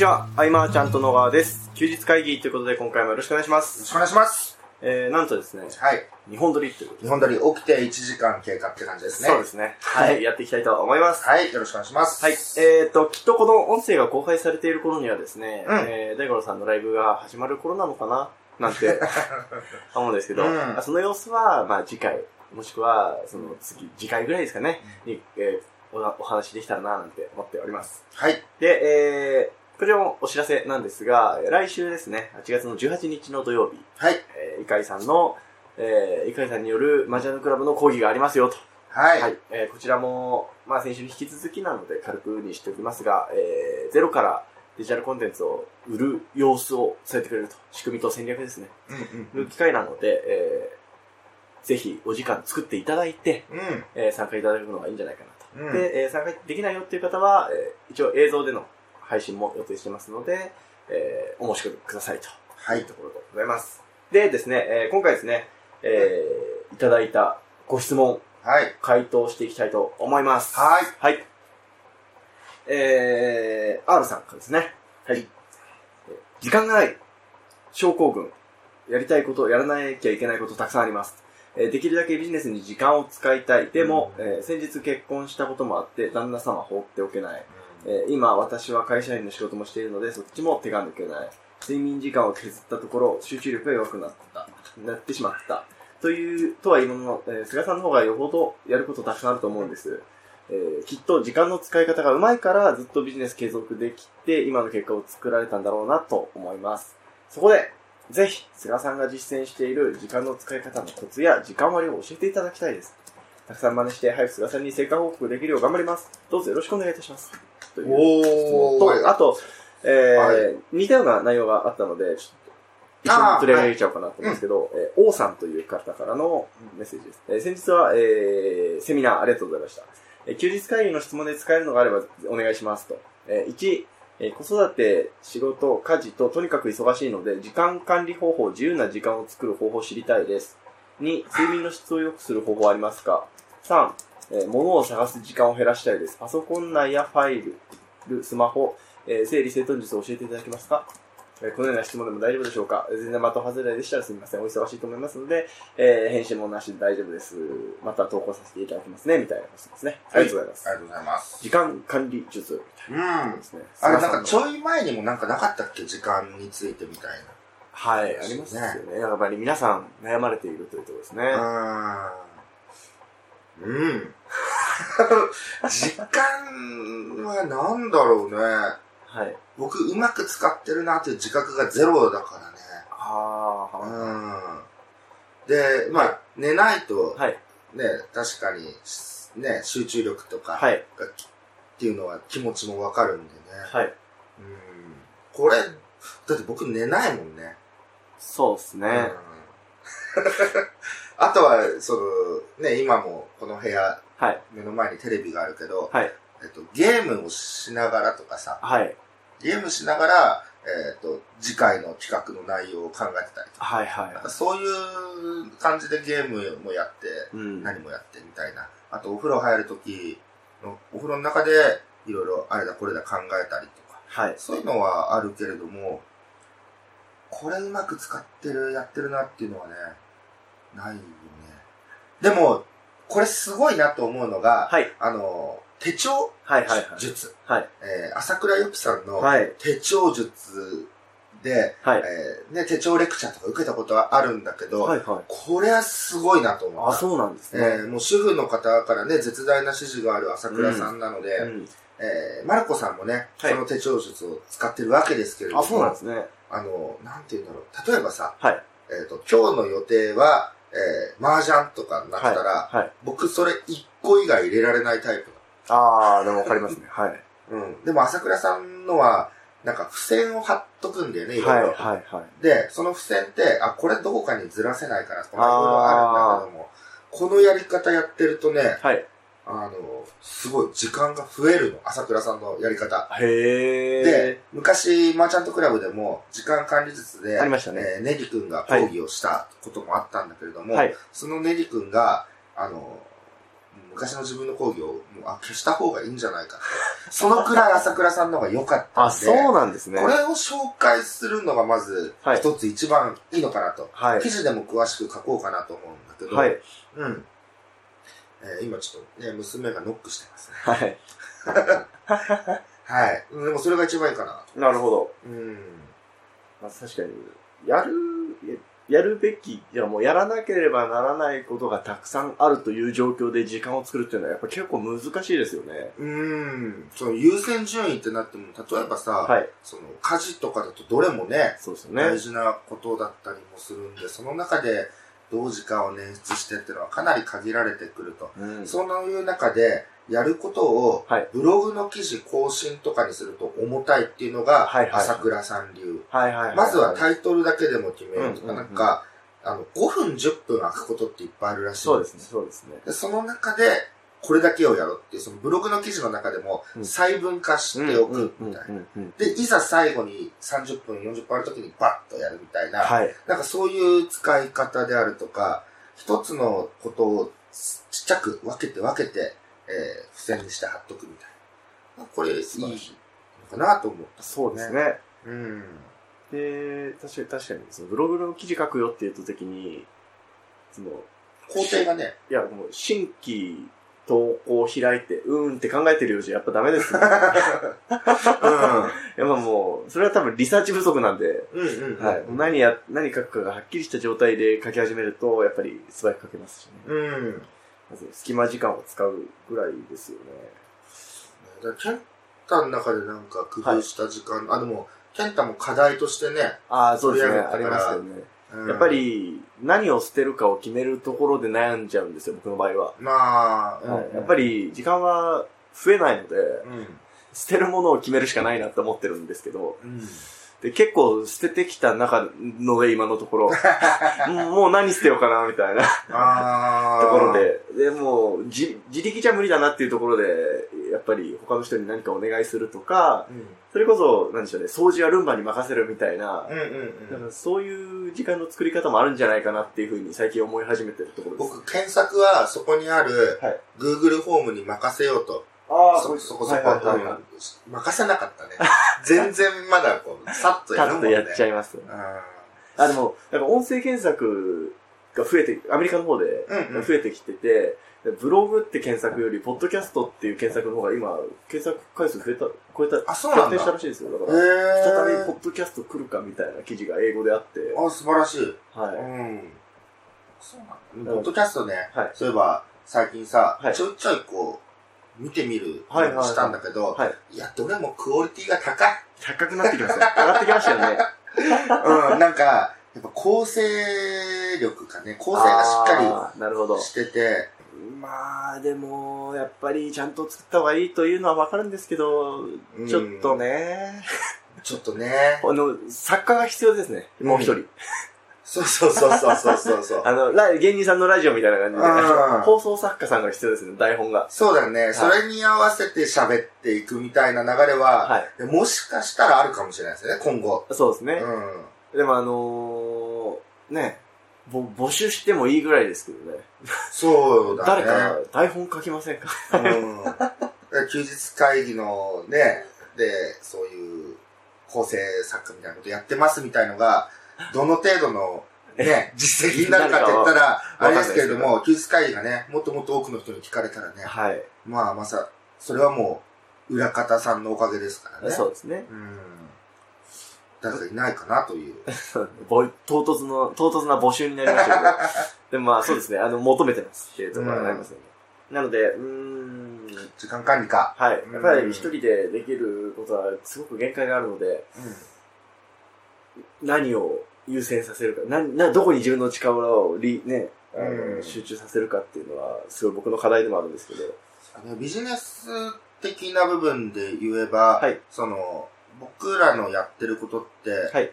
ちは、アイマーちゃんと野川です。休日会議ということで今回もよろしくお願いします。よろしくお願いします。えー、なんとですね、はい。日本撮りということで日本撮り起きて1時間経過って感じですね。そうですね。は、はいいやっていきたいと思います。はい。よろしくお願いします。はい。えーと、きっとこの音声が公開されている頃にはですね、うんえー、大五郎さんのライブが始まる頃なのかな？なんて 思うんですけど、うんその様子は、まあ次回、もしくは、その次、次回ぐらいですかね、に、えーおお話できたらななんて思っております。はい。で、えー、こちらもお知らせなんですが、来週ですね、8月の18日の土曜日、はい。えー、イカイさんの、えー、イカイさんによるマジャンヌクラブの講義がありますよと。はい。はい。えーこちらも、まあ先週に引き続きなので軽くにしておきますが、えー、ゼロからデジタルコンテンツを売る様子を伝えてくれると。仕組みと戦略ですね。うん売る機会なので、えー、ぜひお時間作っていただいて、うん。うん。えー参加いただくのがいいんじゃないかなと。うんで、えー参加できないよっていう方は、えー一応映像での配信も予定してますので、えーお申し込みくださいと。はいところでございます。でですね、えー今回ですね、えーいただいたご質問、はい。回答していきたいと思います。はい。はい。えー、R さんからですね。はい。えー時間がない。症候群。やりたいこと、やらなきゃいけないことたくさんあります。えーできるだけビジネスに時間を使いたい。でも、えー先日結婚したこともあって、旦那様放っておけない。えー今、私は会社員の仕事もしているので、そっちも手が抜けない。睡眠時間を削ったところ、集中力が弱くなった。なってしまった。という、とは言いものの、えー菅さんの方がよほどやることたくさんあると思うんです。えーきっと時間の使い方がうまいからずっとビジネス継続できて、今の結果を作られたんだろうなと思います。そこで、ぜひ、菅さんが実践している時間の使い方のコツや時間割を教えていただきたいです。たくさん真似して、早く菅さんに成果報告できるよう頑張ります。どうぞよろしくお願いいたします。というと、あと、えーはい似たような内容があったので、ちょっと一緒に取り上げちゃおうかなと思うんですけど、えー王さんという方からのメッセージです。えー先日は、えーセミナーありがとうございました。えー休日会議の質問で使えるのがあればお願いしますと。えー1、えー子育て、仕事、家事ととにかく忙しいので、時間管理方法、自由な時間を作る方法を知りたいです。2、睡眠の質を良くする方法はありますか ?3、えー物を探す時間を減らしたいです。パソコン内やファイル、スマホ、えー整理整頓術を教えていただけますか？えーこのような質問でも大丈夫でしょうか？全然的外れでしたらすみません。お忙しいと思いますので、えー返信もなしで大丈夫です。また投稿させていただきますね。みたいなことですね。ありがとうございます。ありがとうございます。時間管理術みたいなうんで。すね。あれ、なんかちょょい前にもなんかなかったっけ？時間についてみたいはい、ありますよね。やっぱり皆さん悩まれているというところですね。な。うん。うん。時間はなんだろうね。はい。僕、うまく使ってるなっていう自覚がゼロだからね。ああ、うん。で、まあ、寝ないと、はい。ね、確かに、ね、集中力とか、はい。っていうのは気持ちもわかるんでね。はい。うん。これ、だって僕寝ないもんね。そうですね。うんあとは、その、ね、今もこの部屋、はい。目の前にテレビがあるけど、はい。えっと、ゲームをしながらとかさ、はい。ゲームしながら、えっと、次回の企画の内容を考えてたりとか、はい。はいなんかそういう感じでゲームもやって、うん。何もやってみたいな。あと、お風呂入るときの、お風呂の中で、いろいろあれだこれだ考えたりとか、はい。そういうのはあるけれども、これうまく使ってる、やってるなっていうのはね、ないよね。でも、これすごいなと思うのが、はい。あの、手帳はい。はい。術。はい。えー朝倉由紀さんのはい。手帳術で、はい。えーね、手帳レクチャーとか受けたことはあるんだけど、はい。はい。これはすごいなと思った。あ、そうなんですえね。ーもう主婦の方からね、絶大な支持がある朝倉さんなので、うん。えーマルコさんもね、はいその手帳術を使ってるわけですけれども、あ、そうなんですね。あの、なんて言うんだろう。例えばさ、はい。えっ、と、今日の予定は、えー、麻雀とかになったら、はい。はい。僕それ一個以外入れられないタイプああ、でもわかりますね。はい。だ。うん。でも朝倉さんのは、なんか付箋を貼っとくんだよね、いろはいい。ろ。はい。はい。で、その付箋って、あ、これどこかにずらせないかなとか、いろいろあるんだけども、このやり方やってるとね、はい。あの、すごい時間が増えるの、朝倉さんのやり方。へえ。で、昔、マーチャントクラブでも、時間管理術で、ありましたねえーネリ君が講義をしたこともあったんだけれども、はい。そのネリ君が、あの、昔の自分の講義をもうあ消した方がいいんじゃないかと。そのくらい朝倉さんの方が良かったんで。あ、そうなんですね。これを紹介するのがまずはい一つ一番いいのかなと。はい記。事でも詳しく書こうかなと思うんだけど、はい。うん。えー今ちょっとね、娘がノックしてますね。はい。はい。でもそれが一番いいかな。なるほど。うん。まあ、確かに、やる、ややるべき、いやもうやらなければならないことがたくさんあるという状況で時間を作るっていうのはやっぱ結構難しいですよね。うん。その優先順位ってなっても、例えばさ、はい。その家事とかだとどれもね、そうですよね。大事なことだったりもするんで、その中でどう時間を捻出してっていうのはかなり限られてくると。うん。そういう中で、やることをはい、ブログの記事更新とかにすると重たいっていうのが、朝倉さん流。まずはタイトルだけでも決めるとか、なんか、あの、5分10分空くことっていっぱいあるらしいんそうですね、そうですね。でその中で、これだけをやろうっていう、そのブログの記事の中でもうん細分化しておくみたいな。で、いざ最後に30分、40分ある時にバッとやるみたいな、はい。なんかそういう使い方であるとか、一つのことをちっちゃく分けて分けて、えー、付箋にして貼っとくみたいな。これいいのかなと思った。そうですね。うん。で、確かに確かに、そのブログの記事書くよって言った時に、その、工程がね、いや、もう、新規投稿を開いて、うーんって考えてるようじゃやっぱダメですね。やっぱもう、それは多分リサーチ不足なんで、うん。うんうん。はい。何や、何書くかがはっきりした状態で書き始めると、やっぱり素早く書けますしね。うん。まず、隙間時間を使うぐらいですよね。だからケンタの中でなんか工夫した時間、あ、でも、ケンタも課題としてね、ああ、そうですね。ありますよね。うんやっぱ、り、何を捨てるかを決めるところで悩んじゃうんですよ、僕の場合は。まあ、はい、やっぱ、り、時間は増えないので、うん。捨てるものを決めるしかないなって思ってるんですけど、うん。で、結構捨ててきた中ので、今のところ、もう何捨てようかな、みたいな。ところ。で、で、もう、じ、自力じゃ無理だなっていうところで、やっぱり他の人に何かお願いするとか、うん。それこそ、なんでしょうね、掃除はルンバに任せるみたいな、うんうんうん。だからそういう時間の作り方もあるんじゃないかなっていうふうに最近思い始めてるところです。僕、検索はそこにあるはい Google フォームに任せようと。あそそこそこ、はいはいはい任せなかったね。全然まだこう、さっとカやるもんね。ッとやっちゃいます。ああ、でも、なんか音声検索が増えて、アメリカの方でうんうん増えてきてて、ブログって検索より、ポッドキャストっていう検索の方が今、検索回数増えた、超えた、あそうなんだしたらしいですよ。だーから、へ再びポッドキャスト来るかみたいな記事が英語であって、あ、素晴らしい。はい。うん。そうなんだ。うんポッドキャストね、はいそういえば、最近さ、はいちょいちょいこう、見てみるしたんだけど、はい。いや、どれもクオリティが高い。高くなってきました。上がってきましたよね。うん、なんか、やっぱ構成力かね、構成がしっかあーなるほどり。してて、まあ、でも、やっぱりちゃんと作った方がいいというのはわかるんですけど、うんちょっとね、ちょっとね、あの、作家が必要ですね。もう一人。そうそうそうそうそうそうそう。あの、ラ芸人さんのラジオみたいな感じでうん、放送作家さんが必要ですね、台本が。そうだよね、いそれに合わせて喋っていくみたいな流れは、はい。もしかしたらあるかもしれないですよね、今後。そうですね。うん。でもあのー、ね、ぼ募集してもいいぐらいですけどね。そうだね。誰か台本書きませんか？うん。休日会議のね、で、そういう構成作家みたいなことやってますみたいのが、どの程度のね、実績になるかって言ったら、あれですけれども、休日会議がね、もっともっと多くの人に聞かれたらね、はい。まあまさ、それはもう、裏方さんのおかげですからね。そうですね。うん。誰かいないかなという。ぼ唐突の、唐突な募集になりましたけど。でもまあそうですね、あの、求めてますっていうところがありますよね。なので、うーん、時間管理か。はい。うんやっぱり一人でできることはすごく限界があるので、何を優先させるか、な、な、どこに自分の力をり、ね、あのうん集中させるかっていうのは、すごい僕の課題でもあるんですけど。あのビジネス的な部分で言えば、はいその、僕らのやってることって、はい。え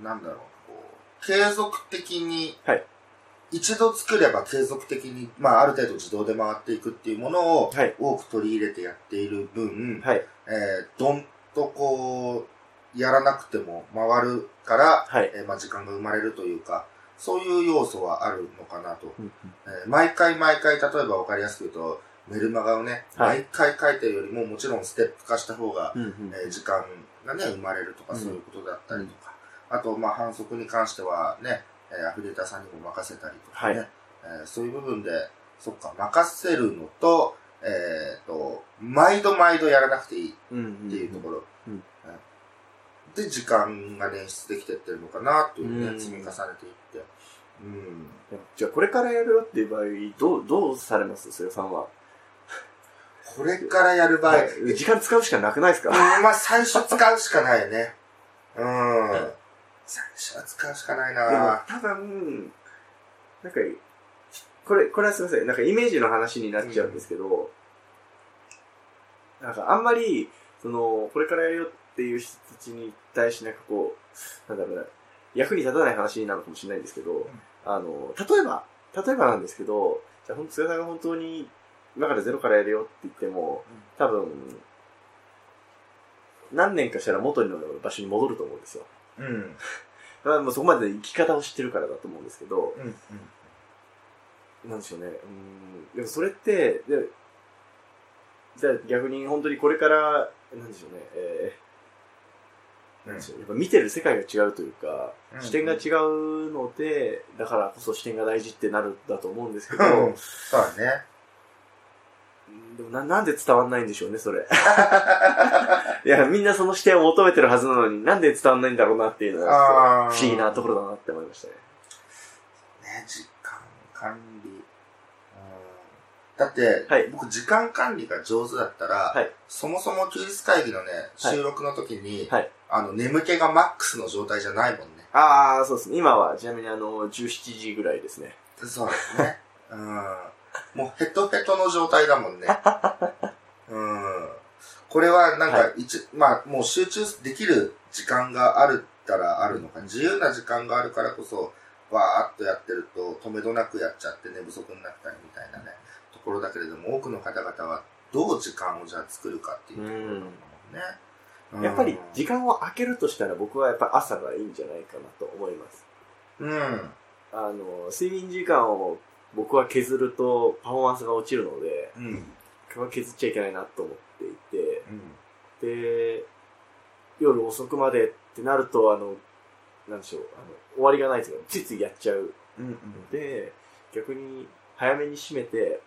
ーなんだろう、こう、継続的に、はい一度作れば継続的に、まあある程度自動で回っていくっていうものをはい。多く取り入れてやっている分、はい。えーどんとこう、やらなくても回るから、はい。えーまあ時間が生まれるというか、そういう要素はあるのかなと。うんえー毎回毎回、例えば分かりやすく言うと、メルマガをね、はい。毎回書いてるよりももちろんステップ化した方が、えー時間がね、生まれるとかうん。そういうことだったりとか、あと、まあ、反則に関してはね、えーアフィリエーターさんにも任せたりとかね、はい。えーそういう部分で、そっか、任せるのと、えっ、と、毎度毎度やらなくていいっていうところ。で、時間が捻出できてってるのかなというね、うん。積み重ねていって。うん。じゃあこれからやるよっていう場合、どう、どうされます？そよさんは。これからやる場合、はい時間使うしかなくないですか？うん、まあ最初使うしかないよね。うん。最初は使うしかないでもな多分、なんか、これ、これはすみません。なんかイメージの話になっちゃうんですけど、なんかあんまり、その、これからやるよっていう人たちに対しなんかこう、なんだろうな、役に立たない話になるかもしれないんですけど、あの、例えば、例えばなんですけど、じゃあ本当、菅さんが本当に今からゼロからやるよって言っても、多分、何年かしたら元の場所に戻ると思うんですよ。うん。まあもうそこまで生き方を知ってるからだと思うんですけど、うん。なんでしょうね。うん。でもそれって、で、じゃあ逆に本当にこれから、なんでしょうね、えー、なんでしょう、やっぱ見てる世界が違うというか、うん視点が違うので、だからこそ視点が大事ってなるんだと思うんですけど、うんそうだね。うんでもな、なんで伝わんないんでしょうね、それ。いや、みんなその視点を求めてるはずなのに、なんで伝わんないんだろうなっていうのは、あー不思議なところだなって思いましたね。ね、時間管理。うんだって、はい僕時間管理が上手だったら、はいそもそも休日会議のね、収録の時に、はいあの、眠気がマックスの状態じゃないもんね。ああ、そうですね。今は、ちなみにあの、17時ぐらいですね。そうですね。うん。もうヘトヘトの状態だもんね。うん。これはなんはか一、まあもう集中できる時間があるったらあるのか、自由な時間があるからこそ、わーっとやってると止めどなくやっちゃって寝不足になったりみたいなね、ところだけれども、多くの方々はどう時間をじゃあ作るかっていうところだもんね。うんやっぱり、時間を空けるとしたら僕はやっぱ朝がいいんじゃないかなと思います。うん。あの、睡眠時間を僕は削るとパフォーマンスが落ちるので、うん。これは削っちゃいけないなと思っていて、うん。で、夜遅くまでってなると、あの、なんでしょう、あの、終わりがないですよ。ついついやっちゃううん。うん。ので、逆に早めに閉めて、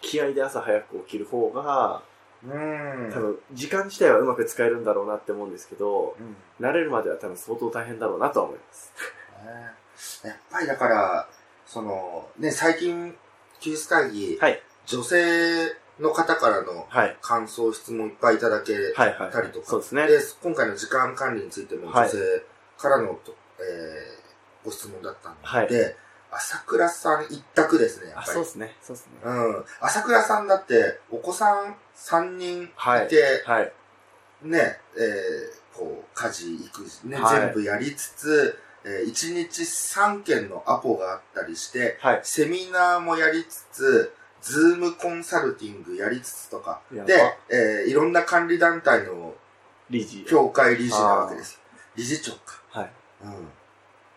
気合で朝早く起きる方が、うん。多分、時間自体はうまく使えるんだろうなって思うんですけど、うん。慣れるまでは多分相当大変だろうなとは思います。ねやっぱりだから、その、ね、最近、休日会議、はい。女性の方からのはい。感想、質問いっぱいいただけはいはい。たりとか、そうですね。で、今回の時間管理についてもはい女性からの、とえーご質問だったので、はい朝倉さん一択ですね、やあ、っぱり。そうですね。そうですね。うん。朝倉さんだって、お子さん3人いて、はいはい。ね、えーこう、家事、育児ね、はい全部やりつつ、え1日3件のアポがあったりして、はい。セミナーもやりつつ、ズームコンサルティングやりつつとか、で、えーいろんな管理団体の理事。協会理事なわけです。理事長か。はい。うん。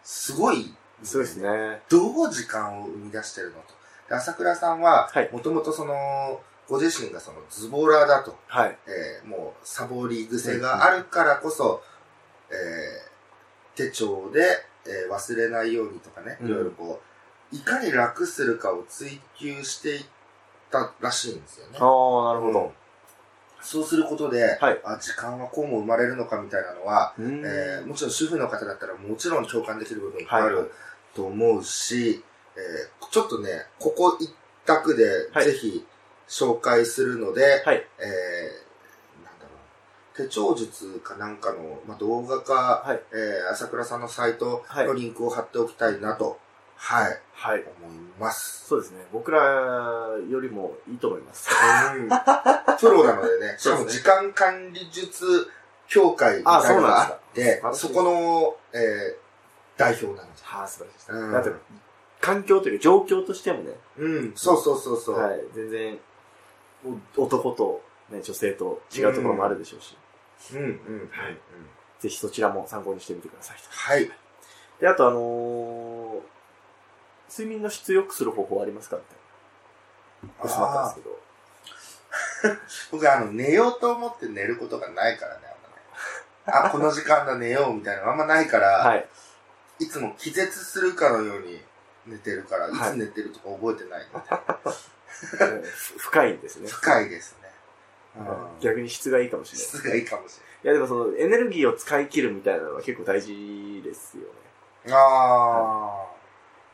すごい、そうですね。どう時間を生み出してるのと。で朝倉さんははい、もともとその、ご自身がそのズボラだと。はい。えーもうサボり癖があるからこそ、えー手帳で、えー忘れないようにとかね、うんいろいろこう、いかに楽するかを追求していったらしいんですよね。ああ、なるほうんど。そうすることで、はいあ、時間はこうも生まれるのかみたいなのは、えーもちろん主婦の方だったらもちろん共感できる部分いっぱいあはいると思うし、えーちょっとね、ここ一択ではいぜひ紹介するので、はい。えー手帳術かなんかの、まあ、動画か、はい。えー朝倉さんのサイトはいのリンクを貼っておきたいなと、はい、はい。思います。そうですね。僕らよりもいいと思います。うん プロなのでね、しかも時間管理術協会みたいなのがあってあ、そこの、えー代表なので。はあ、素晴らしいです。うんだって、環境というか状況としてもね、うん、そうそうそうそう。はい。全然、お男と、ね、女性と違うところもあるでしょうし、うん、うん、うん。はいぜひそちらも参考にしてみてくださいと。はい。で、あとあのー睡眠の質良くする方法ありますかみたいな。ご質問あったんですけど。僕あの、寝ようと思って寝ることがないからね、あんまね。あ、この時間だ寝ようみたいなのあんまないから、はい。い、つも気絶するかのように寝てるから、いはいつ寝てるとか覚えてないので、深いんですね。深いですね。うん逆に質がいいかもしれない。質がいいかもしいやでもそのエネルギーを使い切るみたいなのは結構大事ですよね。れない。あ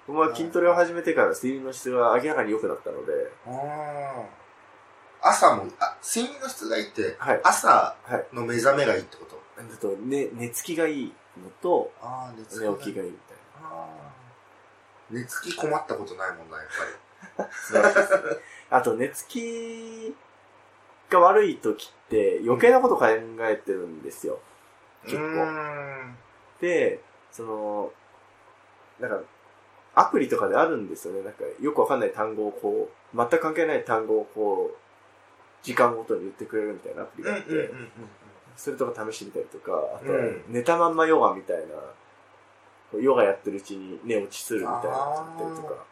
僕は筋トレを始めてから睡眠の質が明らかに良くなったので、朝も、あ、睡眠の質がいいって、はい。朝はい。の目覚めがいいってこと？えっと、ね、寝つきがいいのと、ああ、寝つき寝起きがいいみたいあー寝つき困ったことないもんな、やっぱり。あと、寝つきが悪い時って余計なこと考えてるんですよ。結構で、その、なんか、アプリとかであるんですよね。なんか、よくわかんない単語をこう、全く関係ない単語をこう、時間ごとに言ってくれるみたいなアプリがあって、それとか試してみたりとか、あと寝たまんまヨガみたいな、ヨガやってるうちに寝落ちするみたいなのがあったりとか。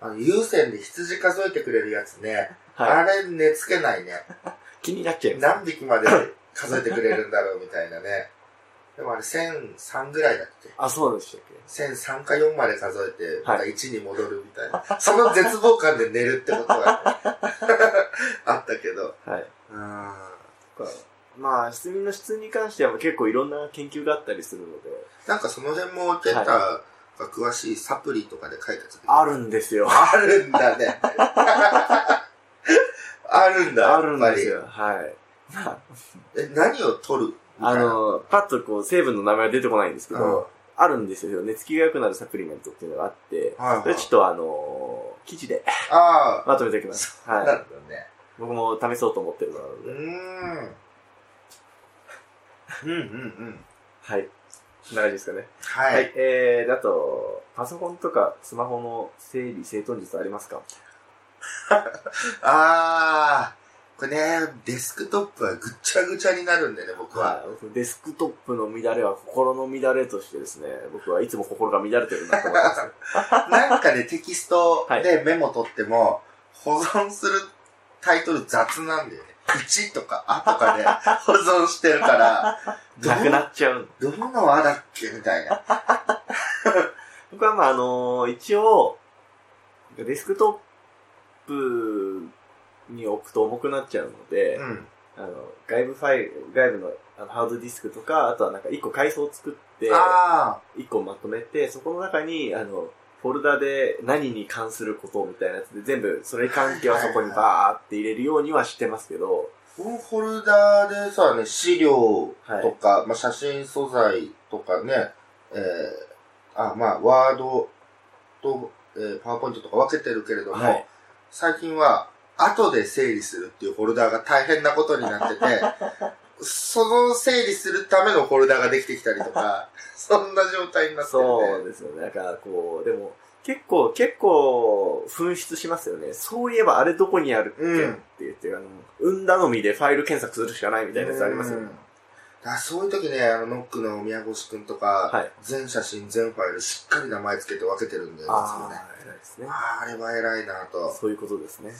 あの、有線で羊数えてくれるやつね。あはい。れ寝つけないね。気になっちゃいます。何匹まで数えてくれるんだろうみたいなね。でもあれ1003ぐらいだっけ？あ、そうでしたっけ ?1003 か4まで数えて、またはい1に戻るみたいな。その絶望感で寝るってことが あったけど。はい。うんまあ、睡眠の質に関しては結構いろんな研究があったりするので、なんかその辺もケンタが詳しいサプリとかで書いたやつあるんですよ。あるんだね。あるんだ、あるん。ですよ。はい。まあえ、何を取る？あの、パッとこう、成分の名前は出てこないんですけど、うんあるんですよ。寝つきが良くなるサプリメントっていうのがあって、はいはいそれちょっとあの、記事であまとめておきます。あ、なんはい。だね。僕も試そうと思ってるので。うーん。うんうんうん。はい。こんな感じですかね。は。はいい。えー、であと、パソコンとかスマホの整理整頓術ありますか？あー、これね、デスクトップはぐっちゃぐちゃになるんでね、僕は。はい。僕デスクトップの乱れは心の乱れとしてですね、僕はいつも心が乱れてるなと思ってます。なんかね、テキストでメモ取っても、保存するタイトル雑なんだよね。1とか、あとかで 保存してるから、どなくなっちゃう。どのあだっけみたいな。僕はまああの一応、デスクトップに置くと重くなっちゃうので、うん。あの、外部ファイル、外部のあのハードディスクとか、あとはなんか一個階層を作って、あ一個まとめて、そこの中に、あの、フォルダで何に関することみたいなやつで全部、それ関係はそこにバーって入れるようにはしてますけど、ー、このフォルダでさ、ね、資料とか、まあ、写真素材とかね、えー、あ、まあ、ワードと、えー、パワーポイントとか分けてるけれども、はい。最近は、後で整理するっていうフォルダが大変なことになってて、その整理するためのフォルダができてきたりとか、そんな状態になってる、ね。そうですよね。だからこう、でも、結構、結構、紛失しますよね。そういえばあれどこにあるっけ、うんって言って、あの、運頼みでファイル検索するしかないみたいなやつありますよねうん。だそういう時ね、あの、ノックの宮越くんとか、はい全写真、全ファイル、しっかり名前つけて分けてるんだよ、ね。ああ、偉いですね。あーあれは偉いなと。そういうことですね。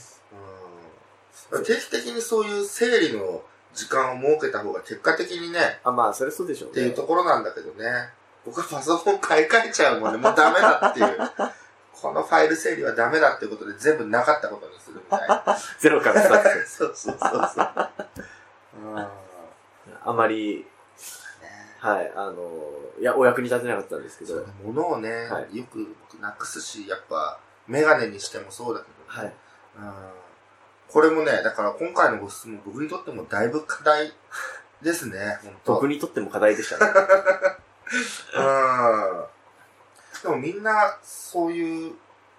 うん、定期的にそういう整理の時間を設けた方が結果的にね、あ、まあ、それそうでしょうね。っていうところなんだけどね。僕はパソコン買い替えちゃうもんね。もうダメだっていう。このファイル整理はダメだってことで全部なかったことにするみたいな。ゼロからスタート。そうそうそうそう。うん。ねあまり、はい、あの、いや、お役に立てなかったんですけど、物をね、はい。よく僕なくすし、やっぱ、メガネにしてもそうだけど、はい。うん。これもね、だから今回のご質問、僕にとってもだいぶ課題ですね、本当。僕にとっても課題でしたね。うん。でもみんな、そういう、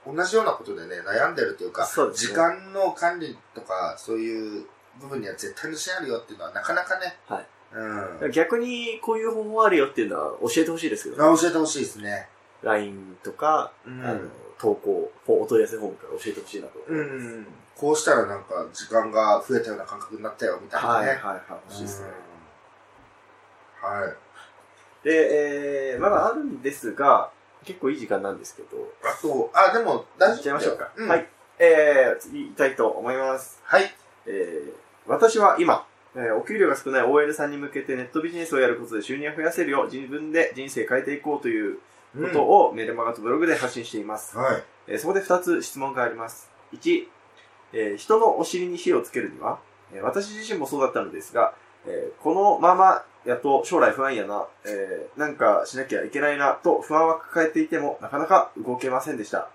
同じようなことでね、悩んでるというか、そうね。時間の管理とか、そういう部分には絶対にしあるよっていうのはなかなかね、はい。うん。逆に、こういう方法あるよっていうのは教えてほしいですけど、ね、あ教えてほしいですね。LINE とか、うあの、投稿、お問い合わせフォームから教えてほしいなと。うん。こうしたらなんか時間が増えたような感覚になったよみたいなはい、ね。はい、はい、欲しいですね。うんはい。で、えー、まだあるんですが、結構いい時間なんですけど。あ、そう。あ、でも、大丈夫ちゃいましょうか。うん、はい。えー、次行きたいと思います。はい。えー、私は今、えーお給料が少ない OL さんに向けてネットビジネスをやることで収入を増やせるよう自分で人生変えていこうということをメルマガとブログで発信しています。はい。えーそこで2つ質問があります。1、えー人のお尻に火をつけるには、えー私自身もそうだったのですが、えーこのままやと将来不安やな、えーなんかしなきゃいけないなと不安は抱えていてもなかなか動けませんでした。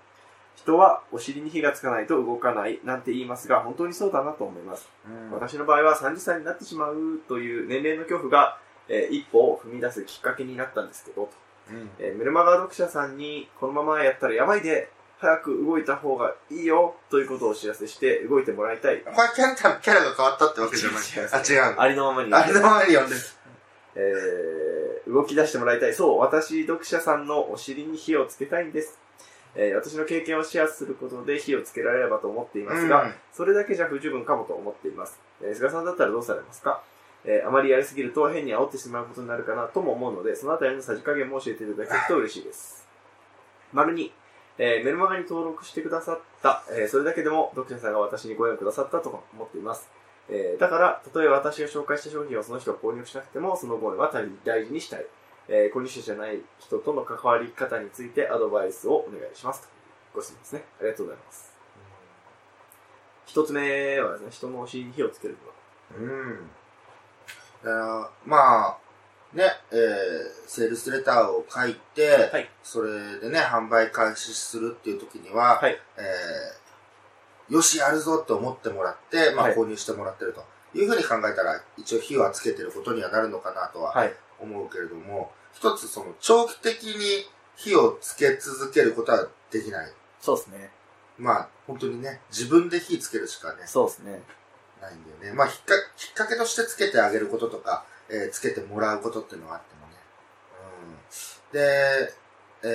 人はお尻に火がつかないと動かないなんて言いますが本当にそうだなと思います。うん私の場合は30歳になってしまうという年齢の恐怖が、えー一歩を踏み出すきっかけになったんですけど、うんえーメルマガ読者さんにこのままやったらやばいで、早く動いた方がいいよということをお知らせして動いてもらいたい。これキャラ、キャラが変わったってわけじゃない。違うあ、違うの？ありのままに。あれのままに読んでる。えー動き出してもらいたい。そう、私、読者さんのお尻に火をつけたいんです。えー私の経験をシェアすることで火をつけられればと思っていますが、うんそれだけじゃ不十分かもと思っています。えー菅さんだったらどうされますか？えーあまりやりすぎると変に煽ってしまうことになるかなとも思うので、そのあたりのさじ加減も教えていただけると嬉しいです。丸に、えーメルマガに登録してくださった、えーそれだけでも読者さんが私にご縁をくださったと思っています。えーだから、たとえ私が紹介した商品をその人が購入しなくても、そのご縁は大大事にしたい。えー購入者じゃない人との関わり方についてアドバイスをお願いします。ご質問ですね。ありがとうございます。一つ目はですね、人のお尻に火をつけるのは。うん。だから、まあ、ね、えー、セールスレターを書いて、はいそれでね、販売開始するっていう時には、はいえー、よし、やるぞって思ってもらって、まあ、はい購入してもらってるというふうに考えたら、一応火はつけてることにはなるのかなとははい。思うけれども、一つその長期的に火をつけ続けることはできない。そうですね。まあ、本当にね、自分で火つけるしかね、そうですね。ないんだよね。まあ、きっかきっかけとしてつけてあげることとか、えーつけてもらうことっていうのがあってもね。うん。で、え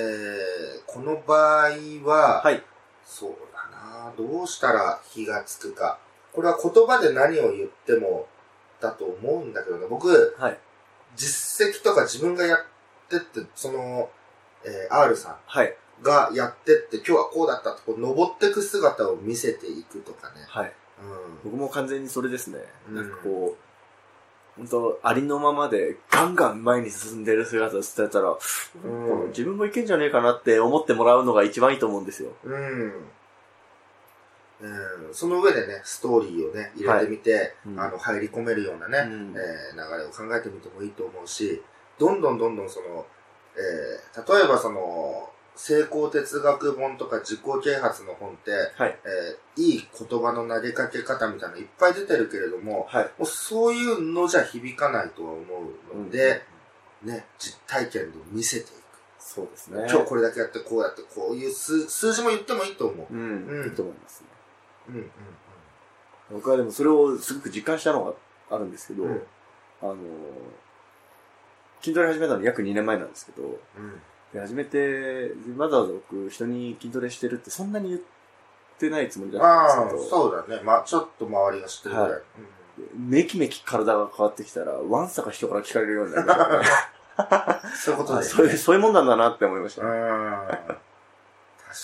ーこの場合は、はい。そうだなどうしたら火がつくか。これは言葉で何を言ってもだと思うんだけどね。僕、はい。実績とか自分がやってって、その、えー R さはい。んがやってって、今日はこうだったと、こう登っていく姿を見せていくとかね。はい。うん。僕も完全にそれですね。うんなんかこう、本当ありのままでガンガン前に進んでる姿を伝えたら、うん自分もいけんじゃねえかなって思ってもらうのが一番いいと思うんですよ。うん。うん、その上でね、ストーリーをね、入れてみて、うんあの、入り込めるようなね、うんえー流れを考えてみてもいいと思うし、どんどんどんどんその、えー例えばその、成功哲学本とか自己啓発の本って、はい。えーいい言葉の投げかけ方みたいなのいっぱい出てるけれども、はい。もうそういうのじゃ響かないとは思うので、ね、実体験で見せていく。そうですね。今日これだけやって、こうやって、こういう数数字も言ってもいいと思う。うん、うんいいと思いますね。うんうん僕はでもそれをすごく実感したのがあるんですけど、うんあのー、筋トレ始めたの約2年前なんですけど、うんで始めて、わざわざ僕人に筋トレしてるってそんなに言ってないつもりだああったんですけど、そうだね。まあちょっと周りが知ってるぐらい。はいめきめき体が変わってきたら、ワンサか人から聞かれるようになりましたね。う んそういうことであそういう、そういうもんなんだなって思いました。うん。確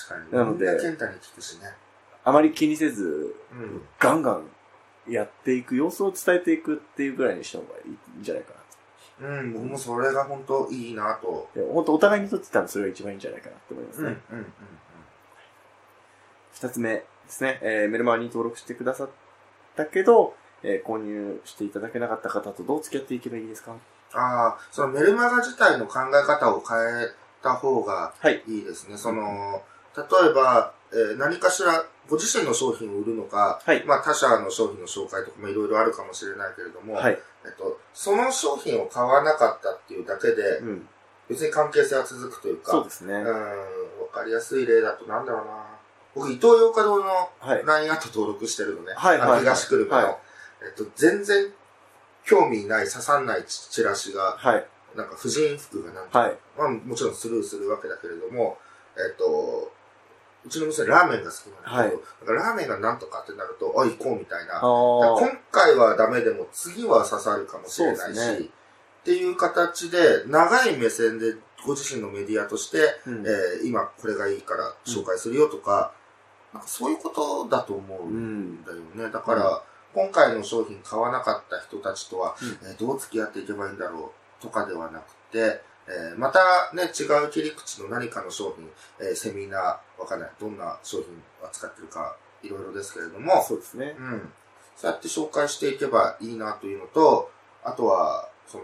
かに。なので健太に聞くしね。あまり気にせず、うん。ガンガンやっていく、様子を伝えていくっていうぐらいにした方がいいんじゃないかなうん、僕もそれが本当いいなと。で本当お互いにとって多分それが一番いいんじゃないかなって思いますうん、うんね。、うん。二、つ目ですね、えーメルマガに登録してくださったけど、えー購入していただけなかった方とどう付き合っていけばいいですか？ああ、そのメルマガ自体の考え方を変えた方がはい。いいですね。その、例えば、えー何かしらご自身の商品を売るのか、はいまあ他社の商品の紹介とかもいろいろあるかもしれないけれども、はい。えっと、その商品を買わなかったっていうだけで、うん。別に関係性は続くというか、そうですね。うん、わかりやすい例だとなんだろうな。僕、伊東洋華堂のはい。LINE アット登録してるのね。はいはいはいあの東久留米の、はいえっと、全然興味ない、刺さんないチチラシが、はい。なんか婦人服がなんか、はい。まあもちろんスルーするわけだけれども、えっと、うちの娘ラーメンが好きなんだけど、だからラーメンがなんとかってなると、あ、行こうみたいな。今回はダメでも次は刺さるかもしれないし、ね。っていう形で長い目線でご自身のメディアとして、うん。えー今これがいいから紹介するよとか、なんかそういうことだと思うんだよね。だから、今回の商品買わなかった人たちとは、えーどう付き合っていけばいいんだろうとかではなくて、えーまたね、違う切り口の何かの商品、えーセミナー、わかんない。どんな商品を扱ってるか、いろいろですけれども、そうですね。うん。そうやって紹介していけばいいなというのと、あとは、その、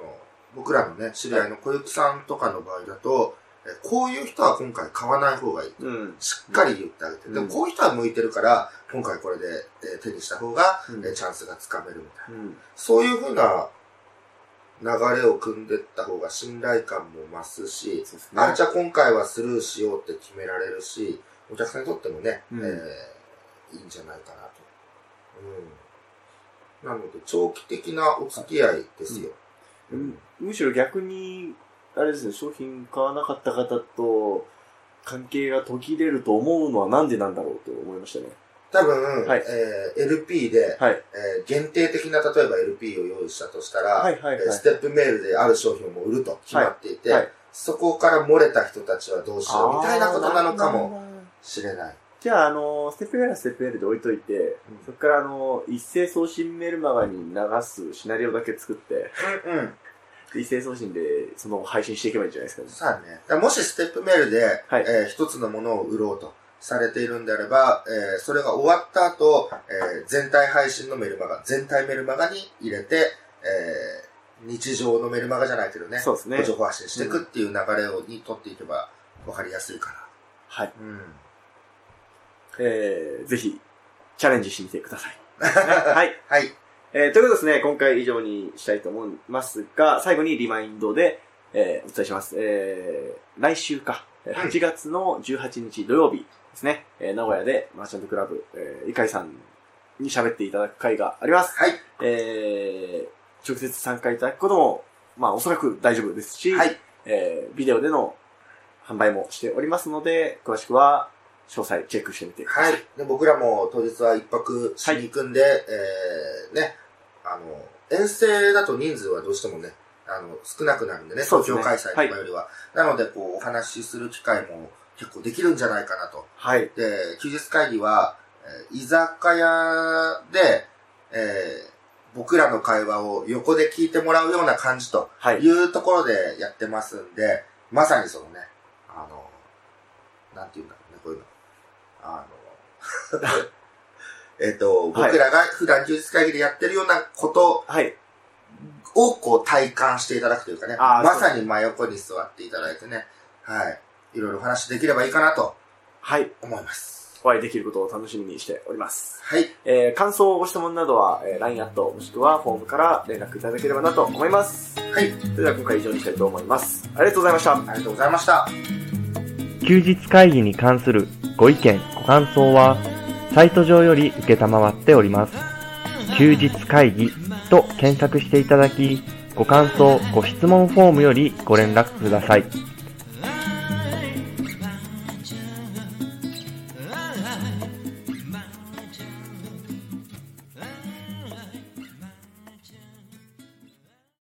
僕らのね、知り合いの小雪さんとかの場合だと、えこういう人は今回買わない方がいい。うん。しっかり言ってあげて。うんでもこういう人は向いてるから、今回これで、えー手にした方が、うんえーチャンスがつかめるみたいな。うん。そういうふうな流れを組んでった方が信頼感も増すし、すね。あ、じゃあ今回はスルーしようって決められるし、お客さんにとってもね、うんえーいいんじゃないかなと。うん。なので、長期的なお付き合いですよ。うんむしろ逆に、あれですね、商品買わなかった方と関係が途切れると思うのはなんでなんだろうと思いましたね。多分、はいえー LP で、はい。えー限定的な、例えば LP を用意したとしたら、はいはいはいえーステップメールである商品をもう売ると決まっていて、はいはいそこから漏れた人たちはどうしようみたいなことなのかもも。しれない。じゃあ、あの、ステップメールはステップメールで置いといて、うんそこからあの、一斉送信メールマガに流すシナリオだけ作って、うんうん。で一斉送信でその配信していけばいいんじゃないですかね。さあね。もしステップメールで、はいえー一つのものを売ろうとされているんであれば、えーそれが終わった後、えー全体配信のメルマガ、全体メルマガに入れて、えー日常のメルマガじゃないけどね、そうですねご情報発信していくっていう流れを、に取っていけば分かりやすいかはい。な。うん。えー、ぜひ、チャレンジしてみてください。はい。はい。えーということですね、今回以上にしたいと思いますが、最後にリマインドで、えーお伝えします。えー来週か、えー8月の18日土曜日ですね、えー名古屋でマーチャントクラブ、えー、イカイさんに喋っていただく会があります。はい。えー直接参加いただくことも、まあおそらく大丈夫ですし、はい。えービデオでの販売もしておりますので、詳しくは詳細チェックしてみてくださ。はいい。で僕らも当日は一泊しに行くんで、えー、ね、あの、遠征だと人数はどうしてもね、あの、少なくなるんでね、東京開催とかよりは。なので、こう、お話しする機会も結構できるんじゃないかなと。はい。で、休日会議は、えー居酒屋で、えー僕らの会話を横で聞いてもらうような感じとはい。いうところでやってますんで、まさにそのね、あの、なんて言うんだろうね、こういうの。あの、えっと、はい僕らが普段休日会議でやってるようなことはい。をこう体感していただくというかね、まさに真横に座っていただいてね、はい。いろいろお話できればいいかなとはい。思います。お会いできることを楽しみにしております。はい。えー、感想、ご質問などは、えー、LINE アットもしくはフォームから連絡いただければなと思います。はい。それでは今回以上にしたいと思います。ありがとうございました。ありがとうございました。休日会議に関するご意見、ご感想は、サイト上より受けたまわっております。休日会議と検索していただき、ご感想、ご質問フォームよりご連絡ください。